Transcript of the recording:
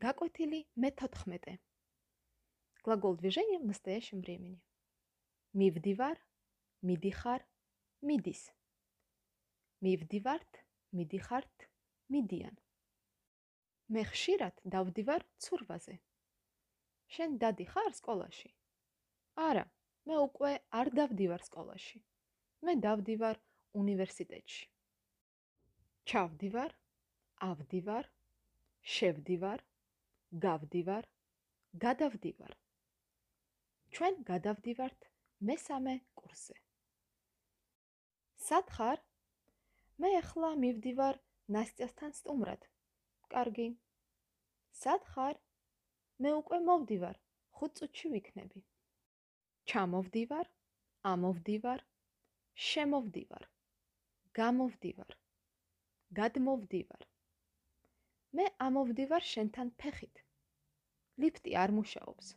Გაკვეთილი მე-14. Глагол движения в настоящем времени. მივდივარ, მიდიხარ, მიდის. მივდივართ, მიდიხართ, მიდიან. მე ხშირად დავდივარ ცურვაზე. შენ დადიხარ სკოლაში? არა, მე უკვე არ დავდივარ სკოლაში. მე დავდივარ უნივერსიტეტში. ჩავდივარ, ავდივარ, შევდივარ, გავდივარ, გადავდივარ. ჩვენ გადავდივართ მესამე კურსზე. სათხარ? მე ახლა მივდივარ ნასტიასთან სტუმრად. კარგი. სათხარ? მე უკვე მოვდივარ. 5 წუთში ვიქნები. ჩამოვდივარ, ამოვდივარ, შემოვდივარ, გამოვდივარ, გადმოვდივარ. მე ამოვდივარ შენთან ფეხით. ლიფტი არ მუშაობს.